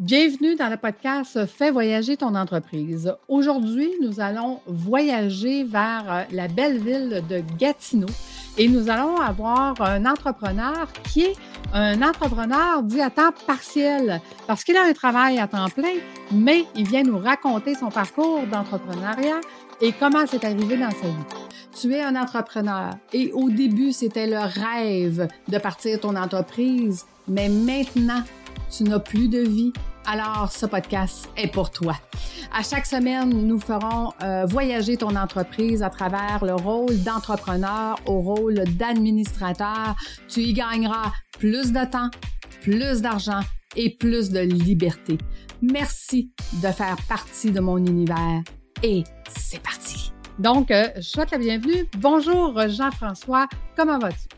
Bienvenue dans le podcast Fais voyager ton entreprise. Aujourd'hui, nous allons voyager vers euh, la belle ville de Gatineau et nous allons avoir un entrepreneur qui est un entrepreneur dit à temps partiel parce qu'il a un travail à temps plein, mais il vient nous raconter son parcours d'entrepreneuriat et comment c'est arrivé dans sa vie. Tu es un entrepreneur et au début, c'était le rêve de partir ton entreprise, mais maintenant, tu n'as plus de vie, alors ce podcast est pour toi. À chaque semaine, nous ferons euh, voyager ton entreprise à travers le rôle d'entrepreneur au rôle d'administrateur. Tu y gagneras plus de temps, plus d'argent et plus de liberté. Merci de faire partie de mon univers et c'est parti. Donc, euh, je souhaite la bienvenue. Bonjour Jean-François, comment vas-tu?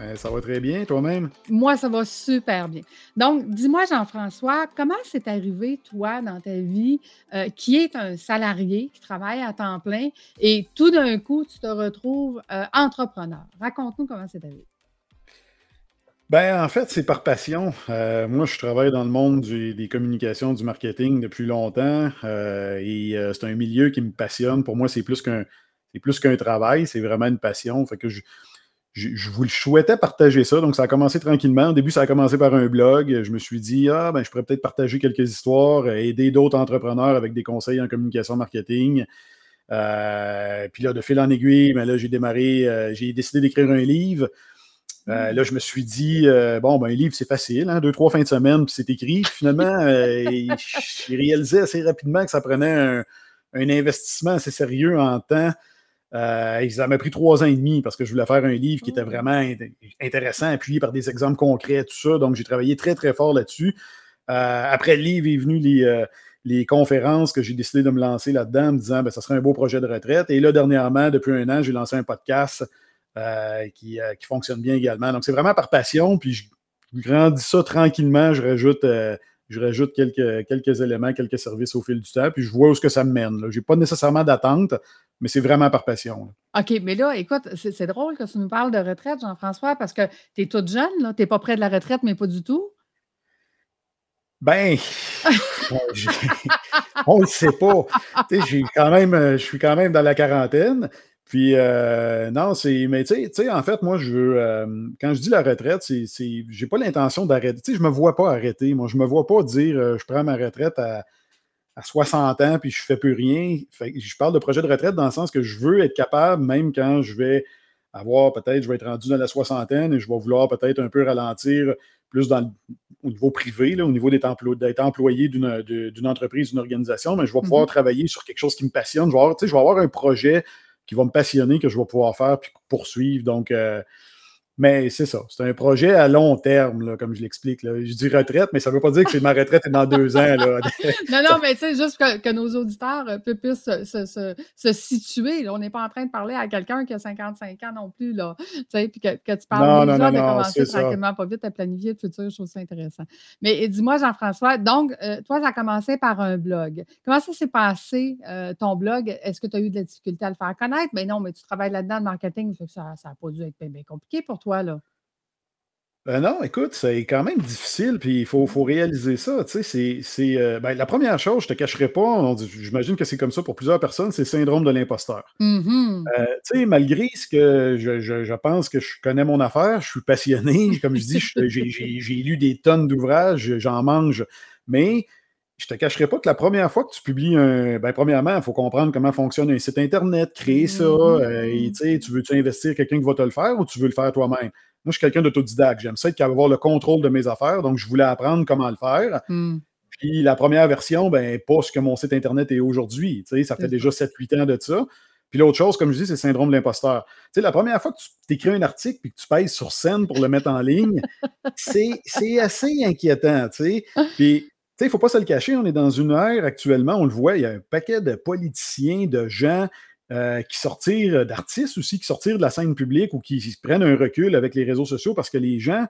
Ben, ça va très bien, toi-même? Moi, ça va super bien. Donc, dis-moi, Jean-François, comment c'est arrivé, toi, dans ta vie, euh, qui est un salarié, qui travaille à temps plein, et tout d'un coup, tu te retrouves euh, entrepreneur? Raconte-nous comment c'est arrivé. Ben, en fait, c'est par passion. Euh, moi, je travaille dans le monde des communications, du marketing depuis longtemps, et c'est un milieu qui me passionne. Pour moi, c'est plus qu'un c'est plus qu'un travail, c'est vraiment une passion. Fait que je, je, vous souhaitais partager ça. Donc, ça a commencé tranquillement. Au début, ça a commencé par un blog. Je me suis dit, ah, ben, je pourrais peut-être partager quelques histoires, euh, aider d'autres entrepreneurs avec des conseils en communication marketing. Euh, puis là, de fil en aiguille, ben là, j'ai démarré, euh, j'ai décidé d'écrire un livre. Mm. là, je me suis dit, bon, ben, un livre, c'est facile, hein, deux, trois fins de semaine, puis c'est écrit. Finalement, j'ai réalisé assez rapidement que ça prenait un, un investissement assez sérieux en temps. Euh, ça m'a pris trois ans et demi parce que je voulais faire un livre qui était oh. vraiment intéressant, appuyé par des exemples concrets, tout ça. Donc, j'ai travaillé très, très fort là-dessus. Euh, après le livre est venu les, euh, les conférences que j'ai décidé de me lancer là-dedans en me disant ben, ça serait un beau projet de retraite. Et là, dernièrement, depuis un an, j'ai lancé un podcast qui, qui, fonctionne bien également. Donc, c'est vraiment par passion. Puis, je grandis ça tranquillement. Je rajoute je rajoute quelques, quelques éléments, quelques services au fil du temps, puis je vois où ce que ça me mène. Je n'ai pas nécessairement d'attente, mais c'est vraiment par passion. OK, mais là, écoute, c'est drôle que tu nous parles de retraite, Jean-François, parce que tu es toute jeune, tu n'es pas près de la retraite, mais pas du tout. Ben, on ne le sait pas. Quand même, euh, je suis quand même dans la quarantaine. Puis, euh, non, c'est. Mais tu sais, en fait, moi, je veux. Euh, quand je dis la retraite, c'est. J'ai pas l'intention d'arrêter. Tu sais, je me vois pas arrêter. Moi, je me vois pas dire euh, je prends ma retraite à, 60 ans puis je fais plus rien. je parle de projet de retraite dans le sens que je veux être capable, même quand je vais avoir peut-être, je vais être rendu dans la soixantaine et je vais vouloir peut-être un peu ralentir plus dans au niveau privé, là, au niveau d'être employé d'une entreprise, d'une organisation, mais je vais pouvoir mm-hmm. travailler sur quelque chose qui me passionne. Je vais avoir, je vais avoir un projet qui va me passionner, que je vais pouvoir faire puis poursuivre. Donc, euh, mais c'est ça. C'est un projet à long terme, comme je l'explique. Je dis retraite, mais ça ne veut pas dire que c'est ma retraite est dans deux ans. non, non, mais tu sais, juste que, nos auditeurs euh, puissent se, situer. On n'est pas en train de parler à quelqu'un qui a 55 ans non plus. Là, puis que, que, tu parles déjà de commencer tranquillement, pas vite à planifier le futur. Je trouve ça intéressant. Mais dis-moi, Jean-François, donc, euh, toi, ça a commencé par un blog. Comment ça s'est passé, euh, ton blog? Est-ce que tu as eu de la difficulté à le faire connaître? Mais ben non, mais tu travailles là-dedans, le marketing, ça n'a pas dû être bien compliqué pour toi. Ben non, écoute, c'est quand même difficile, puis il faut, faut réaliser ça. Tu sais, c'est, euh, ben, la première chose, je te cacherai pas, j'imagine que c'est comme ça pour plusieurs personnes, c'est le syndrome de l'imposteur. Mm-hmm. Euh, tu sais, malgré ce que je, pense que je connais mon affaire, je suis passionné, comme je dis, j'ai, lu des tonnes d'ouvrages, j'en mange, mais je te cacherai pas que la première fois que tu publies un. Ben, premièrement, il faut comprendre comment fonctionne un site Internet, créer ça. Euh, et, tu veux-tu investir quelqu'un qui va te le faire ou tu veux le faire toi-même? Moi, je suis quelqu'un d'autodidacte. J'aime ça être capable d'avoir le contrôle de mes affaires. Donc, je voulais apprendre comment le faire. Hmm. Puis la première version, ben, pas ce que mon site Internet est aujourd'hui. Ça fait déjà 7-8 ans de ça. Puis l'autre chose, comme je dis, c'est le syndrome de l'imposteur. Tu sais, la première fois que tu écris un article et que tu pèses sur scène pour le mettre en ligne, c'est assez inquiétant. Tu sais. Puis il ne faut pas se le cacher, on est dans une ère actuellement, on le voit, il y a un paquet de politiciens, de gens euh, qui sortirent, d'artistes aussi, qui sortirent de la scène publique ou qui prennent un recul avec les réseaux sociaux parce que les gens,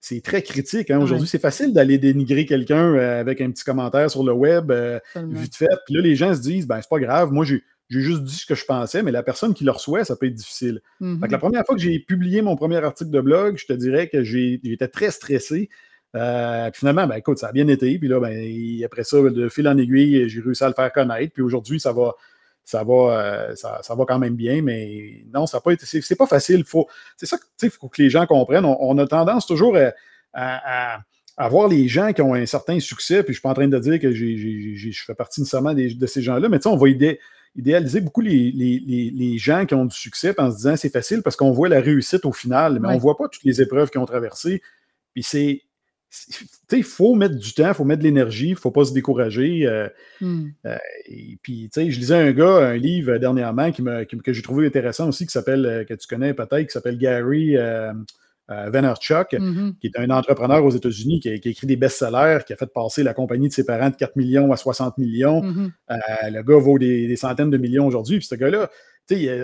c'est très critique. Hein. Aujourd'hui, c'est facile d'aller dénigrer quelqu'un euh, avec un petit commentaire sur le web, euh, vite fait. Puis là, les gens se disent, ben, c'est pas grave, moi, j'ai. juste dit ce que je pensais, mais la personne qui le reçoit, ça peut être difficile. la mm-hmm. première fois que j'ai publié mon premier article de blog, je te dirais que j'étais très stressé Euh, finalement, ben, écoute, ça a bien été. Puis là, ben, après ça, de fil en aiguille, j'ai réussi à le faire connaître. Puis aujourd'hui, ça va, ça va, euh, ça, va quand même bien. Mais non, ça n'a pas été. C'est pas facile. c'est ça qu'il faut que les gens comprennent. On, a tendance toujours à, voir les gens qui ont un certain succès. Puis je ne suis pas en train de dire que je fais partie nécessairement de ces gens-là. Mais tu sais, on va idéaliser beaucoup les, gens qui ont du succès en se disant c'est facile parce qu'on voit la réussite au final, mais on ne voit pas toutes les épreuves qu'ils ont traversées. Puis c'est il faut mettre du temps, il faut mettre de l'énergie, il ne faut pas se décourager. Euh, hmm. euh, et puis, je lisais un gars, un livre dernièrement qui me, que j'ai trouvé intéressant aussi, qui s'appelle, euh, que tu connais peut-être, qui s'appelle Gary Vaynerchuk, mm-hmm. qui est un entrepreneur aux États-Unis qui, a écrit des best-sellers, qui a fait passer la compagnie de ses parents de 4 millions à 60 millions. Mm-hmm. le gars vaut des, centaines de millions aujourd'hui. Puis ce gars-là,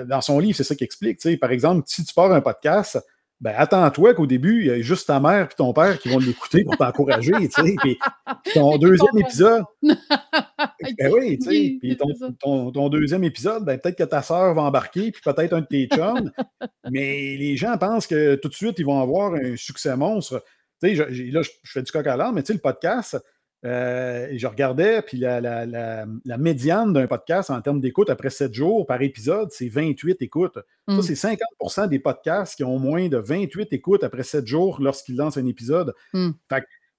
dans son livre, c'est ça qu'il explique. Par exemple, si tu pars un podcast, ben attends-toi qu'au début, il y a juste ta mère et ton père qui vont l'écouter pour t'encourager, tu sais. Puis ton deuxième épisode. ben oui, tu sais. Puis ton, deuxième épisode, ben peut-être que ta soeur va embarquer, puis peut-être un de tes chums. mais les gens pensent que tout de suite, ils vont avoir un succès monstre. Tu sais, là, je, fais du coq à l'âne, mais tu sais, le podcast, euh, et je regardais, puis la, la, médiane d'un podcast en termes d'écoute après 7 jours par épisode, c'est 28 écoutes. Ça, hmm. c'est 50% des podcasts qui ont moins de 28 écoutes après 7 jours lorsqu'ils lancent un épisode. Hmm.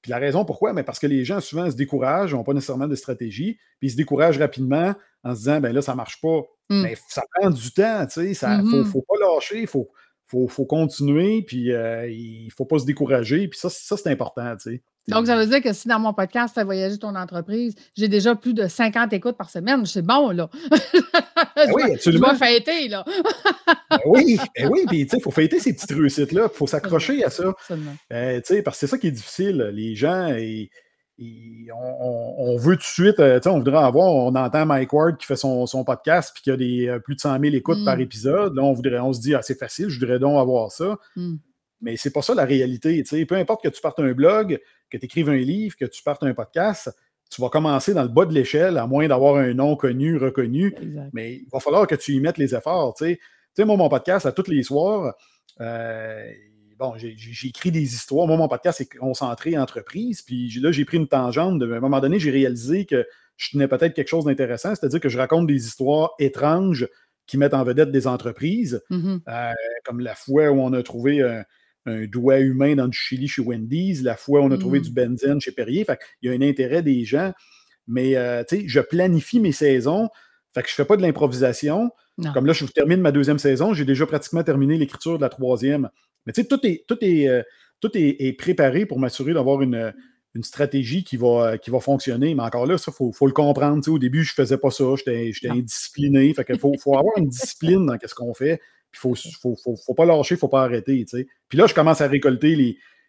puis la raison pourquoi, mais parce que les gens souvent se découragent, n'ont pas nécessairement de stratégie, puis ils se découragent rapidement en se disant, ben là, ça ne marche pas. Hmm. Mais ça prend du temps, tu sais, il ne faut, pas lâcher, il faut, faut, continuer, puis euh, il ne faut pas se décourager, puis ça, ça c'est important, tu sais. Donc, ça veut dire que si dans mon podcast, tu fais voyager ton entreprise, j'ai déjà plus de 50 écoutes par semaine. C'est bon, là. Ben oui, absolument. Je vais fêter, là. Ben oui, ben oui, puis il faut fêter ces petites réussites-là. Il faut s'accrocher à ça. Euh, parce que c'est ça qui est difficile. Les gens, on, veut tout de suite, euh, on voudrait avoir, on entend Mike Ward qui fait son, podcast puis qui a des, euh, plus de 100 000 écoutes par mm. épisode. Là, on, voudrait, on se dit, ah, c'est facile, je voudrais donc avoir ça. Mm. Mais c'est pas ça la réalité. Peu importe que tu partes un blog, que tu écrives un livre, que tu partes un podcast, tu vas commencer dans le bas de l'échelle, à moins d'avoir un nom connu, reconnu. Mais il va falloir que tu y mettes les efforts. Tu sais, moi, mon podcast, à tous les soirs, euh, bon, j'ai écrit des histoires. Moi, mon podcast est concentré entreprise. Puis là, j'ai pris une tangente. à un moment donné, j'ai réalisé que je tenais peut-être quelque chose d'intéressant, c'est-à-dire que je raconte des histoires étranges qui mettent en vedette des entreprises, mm-hmm. euh, comme la fois où on a trouvé un, un doigt humain dans du chili chez Wendy's, la fois on a trouvé du mm. benzène chez Perrier. Fait il y a un intérêt des gens. Mais euh, je planifie mes saisons. Fait que je ne fais pas de l'improvisation. Comme là, je termine ma deuxième saison, j'ai déjà pratiquement terminé l'écriture de la troisième. Mais tu sais, tout est, tout est, euh, tout est, préparé pour m'assurer d'avoir une, une, stratégie qui va, qui va fonctionner. Mais encore là, ça, il faut, le comprendre. au début, je ne faisais pas ça. J'étais indiscipliné. Fait qu'il faut, faut avoir une discipline dans ce qu'on fait. Il ne faut, faut, pas lâcher, il ne faut pas arrêter. Puis là, je commence à récolter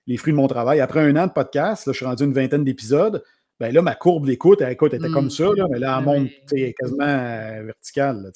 les, fruits de mon travail. Après un an de podcast, là, je suis rendu une vingtaine d'épisodes ben là, ma courbe d'écoute, elle, était comme ça, là, mais là, elle monte quasiment verticale.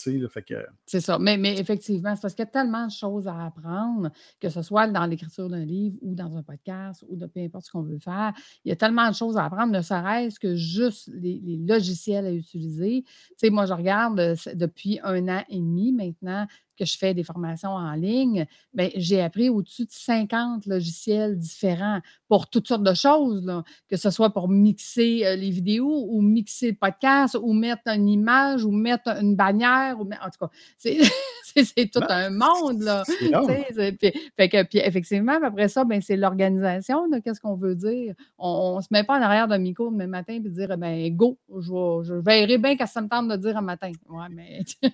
C'est ça. Mais, mais effectivement, c'est parce qu'il y a tellement de choses à apprendre, que ce soit dans l'écriture d'un livre ou dans un podcast ou de peu importe ce qu'on veut faire. Il y a tellement de choses à apprendre, ne serait-ce que juste les, logiciels à utiliser. Sais, moi, je regarde euh, depuis un an et demi maintenant que je fais des formations en ligne, ben, j'ai appris au-dessus de 50 logiciels différents pour toutes sortes de choses, que ce soit pour mixer euh, les vidéos ou mixer le podcast ou mettre une image ou mettre une bannière. Ou, en tout cas, c'est tout un monde. Là, fait que, puis effectivement, après ça, ben, c'est l'organisation. Qu'est-ce qu'on veut dire? On ne se met pas en arrière d'un micro le matin et dire ben, go, je, je verrai bien qu'à ça me tente de dire un matin. Ouais, mais.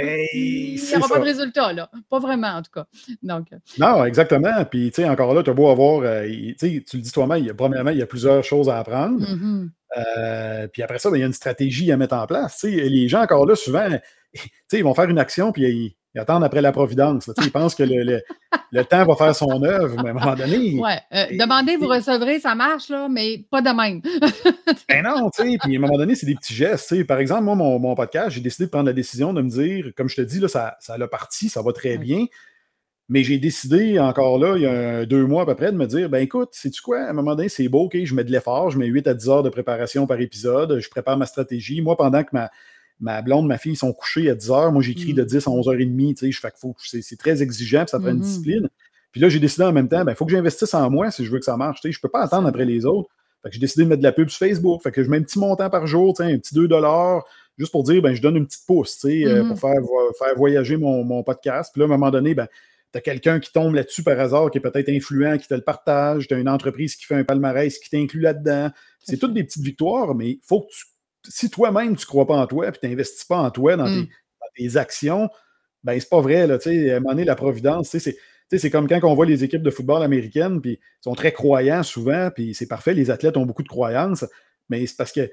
Eh il n'y aura pas de résultat, là. Pas vraiment, en tout cas. Donc, euh, non, exactement. Puis, tu sais, encore là, tu as beau avoir. Euh, tu le dis toi-même, premièrement, il y a plusieurs choses à apprendre. Mm-hmm. Euh, puis après ça, ben, il y a une stratégie à mettre en place. les gens, encore là, souvent, ils vont faire une action, puis ils, attendent après la providence. ils pensent que le, le, temps va faire son œuvre, mais à un moment donné. Oui, demandez, vous recevrez, ça marche, là, mais pas de même. ben non, tu sais, puis à un moment donné, c'est des petits gestes. Par exemple, moi, mon, mon podcast, j'ai décidé de prendre la décision de me dire, comme je te dis, là, ça, ça a parti, ça va très bien. Mais j'ai décidé encore là, il y a deux mois à peu près, de me dire ben écoute, sais-tu quoi, à un moment donné, c'est beau, ok, je mets de l'effort, je mets 8 à 10 heures de préparation par épisode, je prépare ma stratégie. Moi, pendant que ma, ma blonde, ma fille sont couchées à 10 heures, moi j'écris de 10 mm. à 11 h 30, tu sais, c'est très exigeant, puis ça prend une mm-hmm. discipline. Puis là, j'ai décidé en même temps, il ben, faut que j'investisse en moi si je veux que ça marche. Je ne peux pas attendre après les autres. Fait que j'ai décidé de mettre de la pub sur Facebook. Fait que je mets un petit montant par jour, un petit 2 juste pour dire, ben, je donne une petite pouce, euh, mm-hmm. pour faire, faire voyager mon, podcast. Puis là, à un moment donné, ben, tu as quelqu'un qui tombe là-dessus par hasard, qui est peut-être influent, qui te le partage, tu as une entreprise qui fait un palmarès, qui t'inclut là-dedans. C'est toutes des petites victoires, mais il faut que tu, si toi-même tu ne crois pas en toi, puis tu n'investis pas en toi dans, mm. tes, actions, ben c'est pas vrai, là, à un moment donné, la providence, c'est c'est comme quand on voit les équipes de football américaines, puis ils sont très croyants souvent, puis c'est parfait, les athlètes ont beaucoup de croyances, mais c'est parce que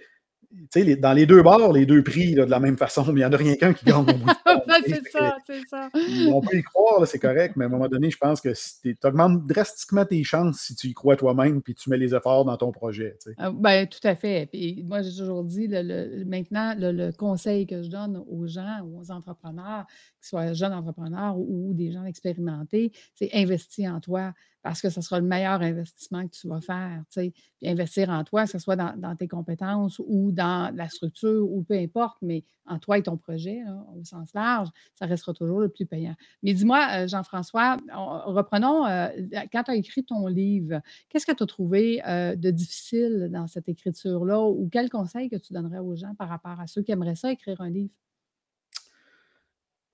dans les deux bords, les deux prix de la même façon, mais il n'y en a rien qu'un qui gagne bout C'est ça, c'est ça. On peut y croire, c'est correct, mais à un moment donné, je pense que tu augmentes drastiquement tes chances si tu y crois toi-même puis tu mets les efforts dans ton projet. Ah, ben, tout à fait. Puis moi, j'ai toujours dit, maintenant, le, conseil que je donne aux gens, aux entrepreneurs, qu'ils soient jeunes entrepreneurs ou, ou des gens expérimentés, c'est investir en toi parce que ce sera le meilleur investissement que tu vas faire. Puis investir en toi, que ce soit dans, tes compétences ou dans la structure ou peu importe, mais en toi et ton projet, au sens large, ça restera toujours le plus payant. Mais dis-moi, euh, Jean-François, reprenons, euh, quand tu as écrit ton livre, qu'est-ce que tu as trouvé euh, de difficile dans cette écriture-là ou quel conseil que tu donnerais aux gens par rapport à ceux qui aimeraient ça, écrire un livre?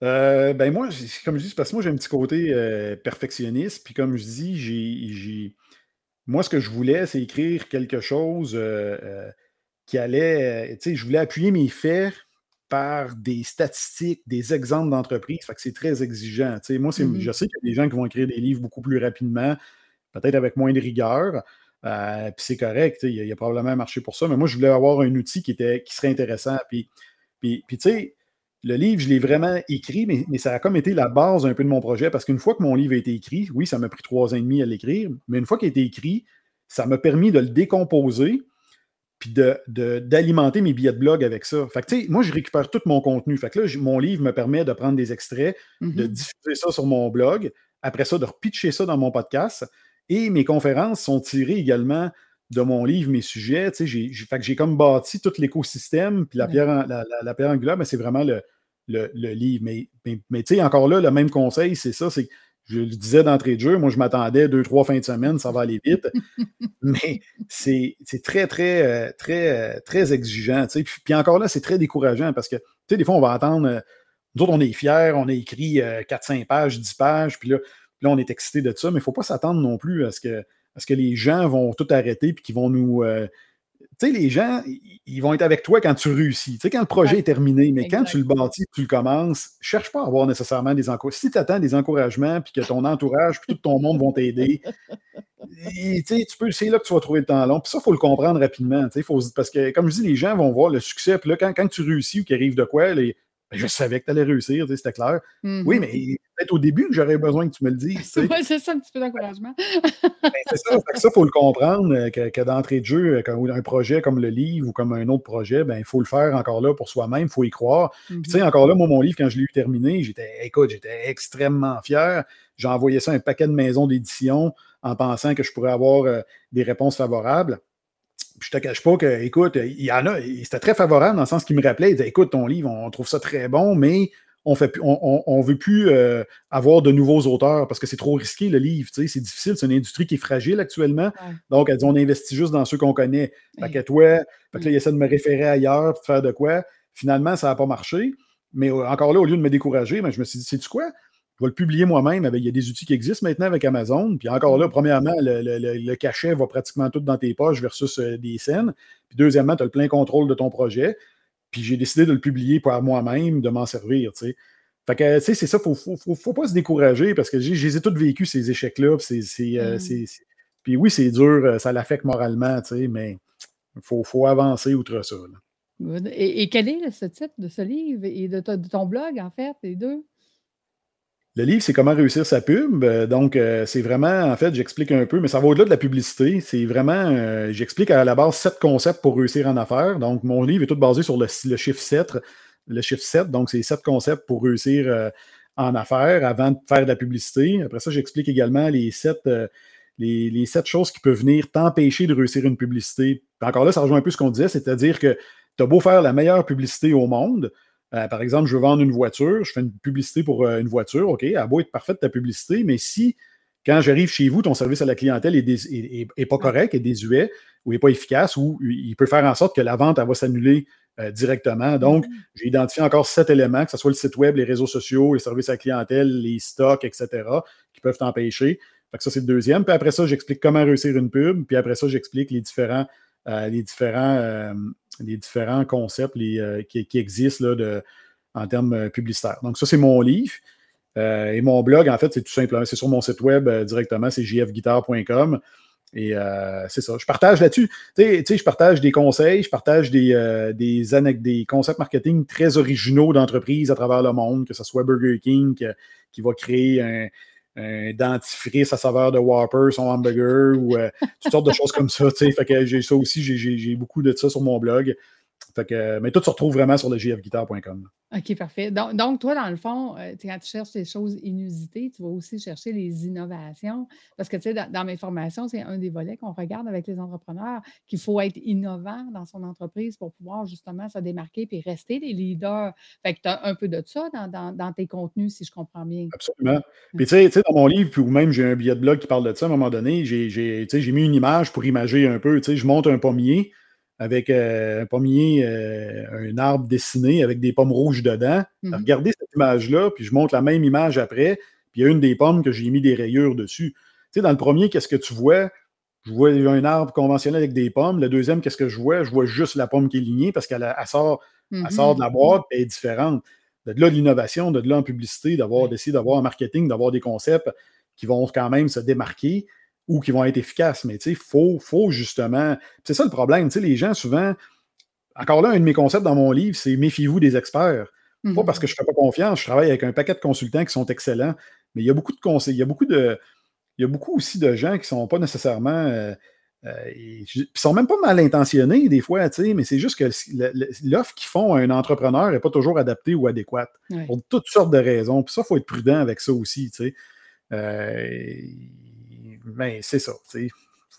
Euh, ben moi, comme je dis, parce que moi j'ai un petit côté euh, perfectionniste, puis comme je dis, j'ai, moi ce que je voulais, c'est écrire quelque chose euh, qui allait, tu sais, je voulais appuyer mes faits par des statistiques, des exemples d'entreprises, fait que c'est très exigeant. Tu sais, moi, mmh je sais qu'il y a des gens qui vont écrire des livres beaucoup plus rapidement, peut-être avec moins de rigueur, puis c'est correct, il y, a, probablement marché pour ça, mais moi je voulais avoir un outil qui, était, qui serait intéressant, puis, puis, puis tu sais, le livre, je l'ai vraiment écrit, mais, ça a comme été la base un peu de mon projet parce qu'une fois que mon livre a été écrit, oui, ça m'a pris trois ans et demi à l'écrire, mais une fois qu'il a été écrit, ça m'a permis de le décomposer puis d'alimenter de, mes billets de blog avec ça. Fait que, tu sais, moi, je récupère tout mon contenu. Fait que là, mon livre me permet de prendre des extraits, de mm-hmm. diffuser ça sur mon blog, après ça, de repitcher ça dans mon podcast. Et mes conférences sont tirées également de mon livre, mes sujets. Tu sais, fait que j'ai comme bâti tout l'écosystème, puis la pierre, la, la, pierre angulaire, mais c'est vraiment le, le, livre. Mais, mais, tu sais, encore là, le même conseil, c'est ça, c'est je le disais d'entrée de jeu, moi je m'attendais deux, trois fins de semaine, ça va aller vite. mais c'est très, très, euh, très, euh, très exigeant. Tu sais. Puis, encore là, c'est très décourageant parce que, tu sais, des fois, on va attendre. Euh, nous autres, on est fiers, on a écrit 4-5 pages, 10 pages, puis là, là, on est excité de ça, mais il ne faut pas s'attendre non plus à ce que parce que les gens vont tout arrêter puis qu'ils vont nous. Euh, tu sais, les gens, ils vont être avec toi quand tu réussis. Tu sais, quand le projet est terminé, mais quand tu le bâtis, tu le commences, cherche pas à avoir nécessairement des encouragements. Si tu attends des encouragements puis que ton entourage puis tout ton monde vont t'aider, tu peux, c'est là que tu vas trouver le temps long. Puis ça, il faut le comprendre rapidement. Faut, parce que, comme je dis, les gens vont voir le succès. Puis là, quand, quand tu réussis ou qu'il arrive de quoi, les, ben, je savais que tu allais réussir, c'était clair. Oui, mm-hmm. mais peut-être au début que j'aurais besoin que tu me le dises. oui, c'est ça, un petit peu d'encouragement. Ben, c'est ça, il faut le comprendre euh, que, d'entrée de jeu, euh, un projet comme le livre ou comme un autre projet, ben, il faut le faire encore là pour soi-même, il faut y croire. Puis, tu sais, mm-hmm. encore là, moi, mon livre, quand je l'ai eu terminé, j'étais, écoute, j'étais extrêmement fier. J'ai envoyé ça à un paquet de maisons d'édition en pensant que je pourrais avoir euh, des réponses favorables je te cache pas que, écoute, il y en a, c'était très favorable dans le sens qu'il me rappelait, il disait, écoute, ton livre, on trouve ça très bon, mais on fait on, veut plus euh, avoir de nouveaux auteurs parce que c'est trop risqué le livre, c'est difficile, c'est une industrie qui est fragile actuellement. Donc, elle dit, on investit juste dans ceux qu'on connaît. Fait que toi, fait que là, il essaie de me référer ailleurs pour faire de quoi. Finalement, ça n'a pas marché. Mais euh, encore là, au lieu de me décourager, ben, je me suis dit, sais-tu quoi? Je vais le publier moi-même. Il y a des outils qui existent maintenant avec Amazon. Puis encore là, premièrement, le, cachet va pratiquement tout dans tes poches versus euh, des scènes. Puis deuxièmement, tu as le plein contrôle de ton projet. Puis j'ai décidé de le publier par moi-même, de m'en servir. Fait que, tu sais, c'est ça, il ne faut, pas se décourager parce que j'ai les tous vécu, ces échecs-là. Euh, mm. Puis oui, c'est dur, euh, ça l'affecte moralement, mais il faut, avancer outre ça. Et, quel est ce titre de ce livre et de ton blog, en fait, les deux? Le livre, c'est comment réussir sa pub. Euh, donc, euh, c'est vraiment, en fait, j'explique un peu, mais ça va au-delà de la publicité. C'est vraiment, euh, j'explique à la base sept concepts pour réussir en affaires. Donc, mon livre est tout basé sur le, chiffre 7. Le chiffre 7, donc c'est sept concepts pour réussir en affaires avant de faire de la publicité. Après ça, j'explique également les sept, les, sept choses qui peuvent venir t'empêcher de réussir une publicité. encore là, ça rejoint un peu ce qu'on disait, c'est-à-dire que tu as beau faire la meilleure publicité au monde, euh, par exemple, je veux vendre une voiture, je fais une publicité pour euh, une voiture, OK, elle va être parfaite ta publicité, mais si quand j'arrive chez vous, ton service à la clientèle est, pas correct, est désuet ou n'est pas efficace, ou il peut faire en sorte que la vente va s'annuler euh, directement. Donc, mm-hmm. j'ai identifié encore sept éléments, que ce soit le site web, les réseaux sociaux, les services à la clientèle, les stocks, etc., qui peuvent t'empêcher. ça, c'est le deuxième. Puis après ça, j'explique comment réussir une pub. Puis après ça, j'explique les différents, euh, les différents, euh, les différents concepts qui, existent en termes publicitaires. Donc, ça, c'est mon livre. et mon blog, en fait, c'est tout simplement, c'est sur mon site web directement, c'est jfguitar.com. Et euh, c'est ça. Je partage là-dessus. Tu sais, je partage des conseils, je partage des, euh, des, des concepts marketing très originaux d'entreprises à travers le monde, que ce soit Burger King qui va créer un, dentifrice à saveur de Whopper, son hamburger, ou euh, toutes sortes de choses comme ça. Fait que j'ai ça aussi, j'ai beaucoup de ça sur mon blog mais tout se retrouve vraiment sur le jfguitar.com. OK, parfait. Donc, toi, dans le fond, euh, quand tu cherches des choses inusitées, tu vas aussi chercher les innovations. Parce que, tu sais, dans, mes formations, c'est un des volets qu'on regarde avec les entrepreneurs, qu'il faut être innovant dans son entreprise pour pouvoir justement se démarquer et rester des leaders. Fait que tu as un peu de ça dans, tes contenus, si je comprends bien. Absolument. Puis, tu sais, dans mon livre, puis ou même j'ai un billet de blog qui parle de ça, à un moment donné, j'ai mis une image pour imager un peu. Tu sais, je monte un pommier avec euh, un pommier, euh, un arbre dessiné avec des pommes rouges dedans. Mhm. Regardez cette image-là, puis je montre la même image après, puis il y a une des pommes que j'ai mis des rayures dessus. Tu sais, dans le premier, qu'est-ce que tu vois? Je vois un arbre conventionnel avec des pommes. Le deuxième, qu'est-ce que je vois? Je vois juste la pomme qui est lignée parce qu'elle sort, sort de la mhm. boîte et elle est différente. De là, de l'innovation, de là en publicité, d'avoir d'essayer d'avoir un marketing, d'avoir des concepts qui vont quand même se démarquer ou qui vont être efficaces. Mais il faut, faut justement. C'est ça le problème. Les gens, souvent, encore là, un de mes concepts dans mon livre, c'est méfiez-vous des experts. Pas parce que je ne fais pas confiance, je travaille avec un paquet de consultants qui sont excellents, mais il y a beaucoup de conseils, il y a beaucoup de. Il y a beaucoup aussi de gens qui ne sont pas nécessairement. Euh, euh, sont même pas mal intentionnés des fois, mais c'est juste que l'offre qu'ils font à un entrepreneur n'est pas toujours adaptée ou adéquate pour toutes sortes de raisons. Puis ça, il faut être prudent avec ça aussi. Euh, ben, c'est ça.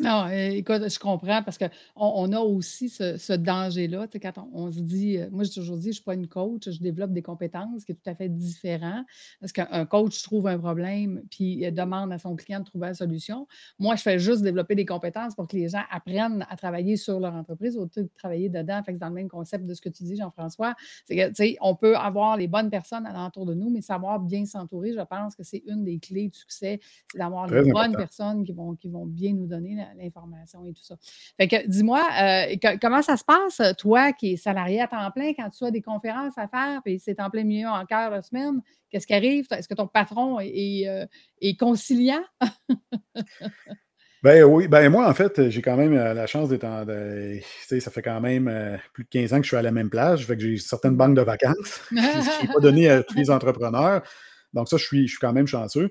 Non, écoute, je comprends parce qu'on on a aussi ce, danger-là. Quand on, se dit, euh, moi j'ai toujours dit, je ne suis pas une coach, je développe des compétences qui est tout à fait différent. Parce qu'un coach trouve un problème puis demande à son client de trouver la solution. Moi, je fais juste développer des compétences pour que les gens apprennent à travailler sur leur entreprise au lieu de travailler dedans. Fait que dans le même concept de ce que tu dis, Jean-François, c'est que, on peut avoir les bonnes personnes alentour de nous, mais savoir bien s'entourer, je pense que c'est une des clés du succès, c'est d'avoir les bonnes personnes qui vont, qui vont bien nous donner l'information et tout ça. Fait que dis-moi, euh, comment ça se passe, toi qui es salarié à temps plein, quand tu as des conférences à faire, puis c'est en plein milieu en quart de semaine, qu'est-ce qui arrive? Est-ce que ton patron est, euh, conciliant? Ben oui, ben moi, en fait, j'ai quand même euh, la chance d'être en. ça fait quand même plus de 15 ans que je suis à la même plage, fait que j'ai certaines banques de vacances, ce qui n'est pas donné à tous les entrepreneurs. Donc, ça, je suis, je suis quand même chanceux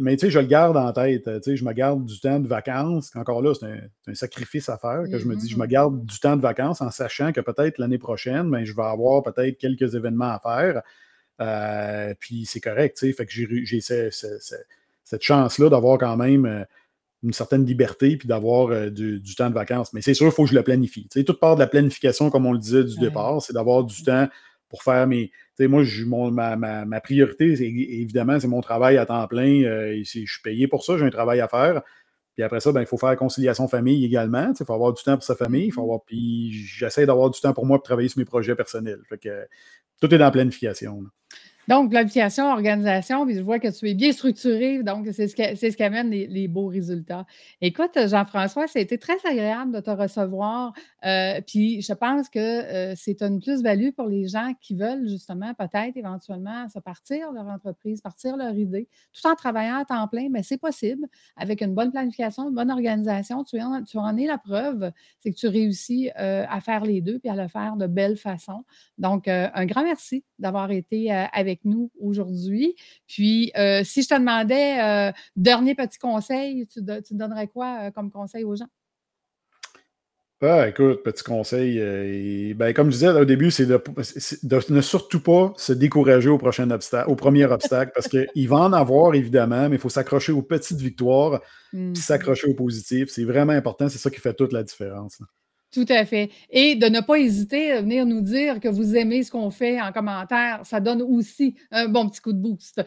mais tu sais, je le garde en tête. Tu sais, je me garde du temps de vacances. Encore là, c'est un, sacrifice à faire que je me dis, je me mm-hmm. garde du temps de vacances en sachant que peut-être l'année prochaine, ben, je vais avoir peut-être quelques événements à faire. Euh, puis c'est correct, tu sais. Fait que j'ai cette chance-là d'avoir quand même euh, une certaine liberté puis d'avoir euh, du, temps de vacances. Mais c'est sûr, il faut que je le planifie. Tu sais, toute part de la planification, comme on le disait du départ, c'est d'avoir du temps pour faire mes. Tu sais, moi, ma, priorité, évidemment, c'est mon travail à temps plein. Euh, je suis payé pour ça, j'ai un travail à faire. Puis après ça, ben, il faut faire conciliation famille également. Il faut avoir du temps pour sa famille. Il faut mm-hmm. avoir. Puis j'essaie d'avoir du temps pour moi pour travailler sur mes projets personnels. Fait que tout est dans la planification. Donc, planification, organisation, puis je vois que tu es bien structuré, donc c'est ce, ce qui amène les, beaux résultats. Écoute, Jean-François, ça a été très agréable de te recevoir, euh, puis je pense que euh, c'est une plus-value pour les gens qui veulent justement peut-être éventuellement se partir leur entreprise, partir leur idée, tout en travaillant à temps plein, mais c'est possible avec une bonne planification, une bonne organisation. Tu en, tu es la preuve, c'est que tu réussis euh, à faire les deux puis à le faire de belle façon. Donc, un grand merci d'avoir été avec nous aujourd'hui. Puis, euh, si je te demandais, euh, dernier petit conseil, tu, tu donnerais quoi euh, comme conseil aux gens? Ah, écoute, petit conseil. ben, comme je disais au début, c'est de, ne surtout pas se décourager au prochain obstacle, au premier obstacle, parce qu'il va en avoir évidemment, mais il faut s'accrocher aux petites victoires, puis mmh s'accrocher aux positifs. C'est vraiment important, c'est ça qui fait toute la différence. Tout à fait. Et de ne pas hésiter à venir nous dire que vous aimez ce qu'on fait en commentaire. Ça donne aussi un bon petit coup de boost.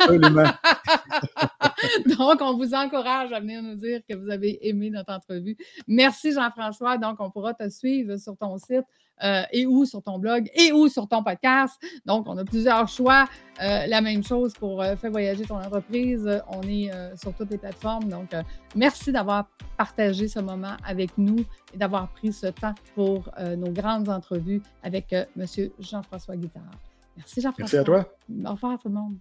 Donc, on vous encourage à venir nous dire que vous avez aimé notre entrevue. Merci, Jean-François. Donc, on pourra te suivre sur ton site euh, et ou sur ton blog et ou sur ton podcast. Donc, on a plusieurs choix. Euh, la même chose pour euh, faire voyager ton entreprise. On est sur toutes les plateformes. Donc, merci d'avoir partagé ce moment avec nous et d'avoir pris ce temps pour nos grandes entrevues avec M. Jean-François Guitard. Merci Jean-François. Merci à toi. Au revoir tout le monde.